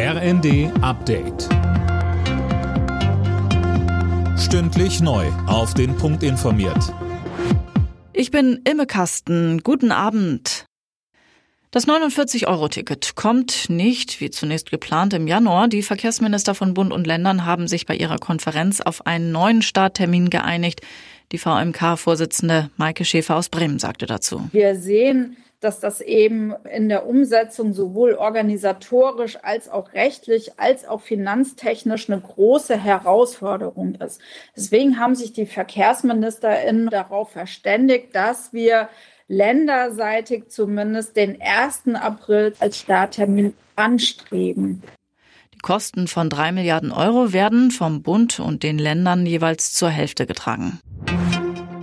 RND Update. Stündlich neu. Auf den Punkt informiert. Ich bin Imme Kasten. Guten Abend. Das 49-Euro-Ticket kommt nicht, wie zunächst geplant, im Januar. Die Verkehrsminister von Bund und Ländern haben sich bei ihrer Konferenz auf einen neuen Starttermin geeinigt. Die VMK-Vorsitzende Maike Schäfer aus Bremen sagte dazu. Wir sehen dass das eben in der Umsetzung sowohl organisatorisch als auch rechtlich als auch finanztechnisch eine große Herausforderung ist. Deswegen haben sich die VerkehrsministerInnen darauf verständigt, dass wir länderseitig zumindest den 1. April als Starttermin anstreben. Die Kosten von drei Milliarden Euro werden vom Bund und den Ländern jeweils zur Hälfte getragen.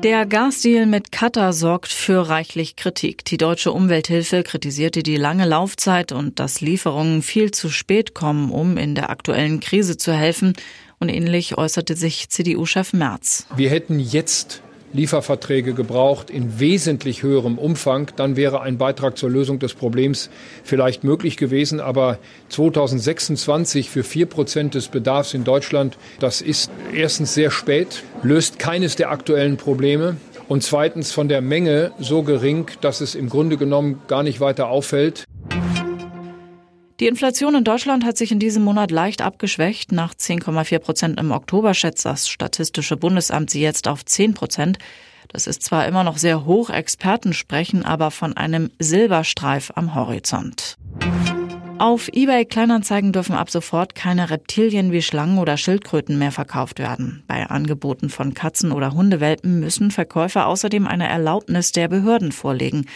Der Gasdeal mit Katar sorgt für reichlich Kritik. Die deutsche Umwelthilfe kritisierte die lange Laufzeit und dass Lieferungen viel zu spät kommen, um in der aktuellen Krise zu helfen. Und ähnlich äußerte sich CDU-Chef Merz. Wir hätten jetzt Lieferverträge gebraucht in wesentlich höherem Umfang, dann wäre ein Beitrag zur Lösung des Problems vielleicht möglich gewesen. Aber 2026 für vier Prozent des Bedarfs in Deutschland, das ist erstens sehr spät, löst keines der aktuellen Probleme und zweitens von der Menge so gering, dass es im Grunde genommen gar nicht weiter auffällt. Die Inflation in Deutschland hat sich in diesem Monat leicht abgeschwächt. Nach 10,4 Prozent im Oktober schätzt das Statistische Bundesamt sie jetzt auf 10 Prozent. Das ist zwar immer noch sehr hoch, Experten sprechen aber von einem Silberstreif am Horizont. Auf eBay Kleinanzeigen dürfen ab sofort keine Reptilien wie Schlangen oder Schildkröten mehr verkauft werden. Bei Angeboten von Katzen oder Hundewelpen müssen Verkäufer außerdem eine Erlaubnis der Behörden vorlegen.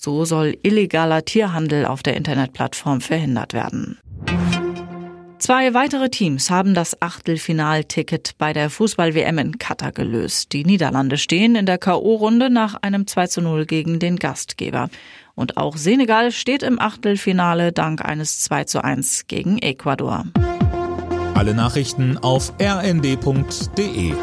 So soll illegaler Tierhandel auf der Internetplattform verhindert werden. Zwei weitere Teams haben das Achtelfinalticket bei der Fußball-WM in Katar gelöst. Die Niederlande stehen in der K.O.-Runde nach einem 2 zu 0 gegen den Gastgeber. Und auch Senegal steht im Achtelfinale dank eines 2 zu 1 gegen Ecuador. Alle Nachrichten auf rnd.de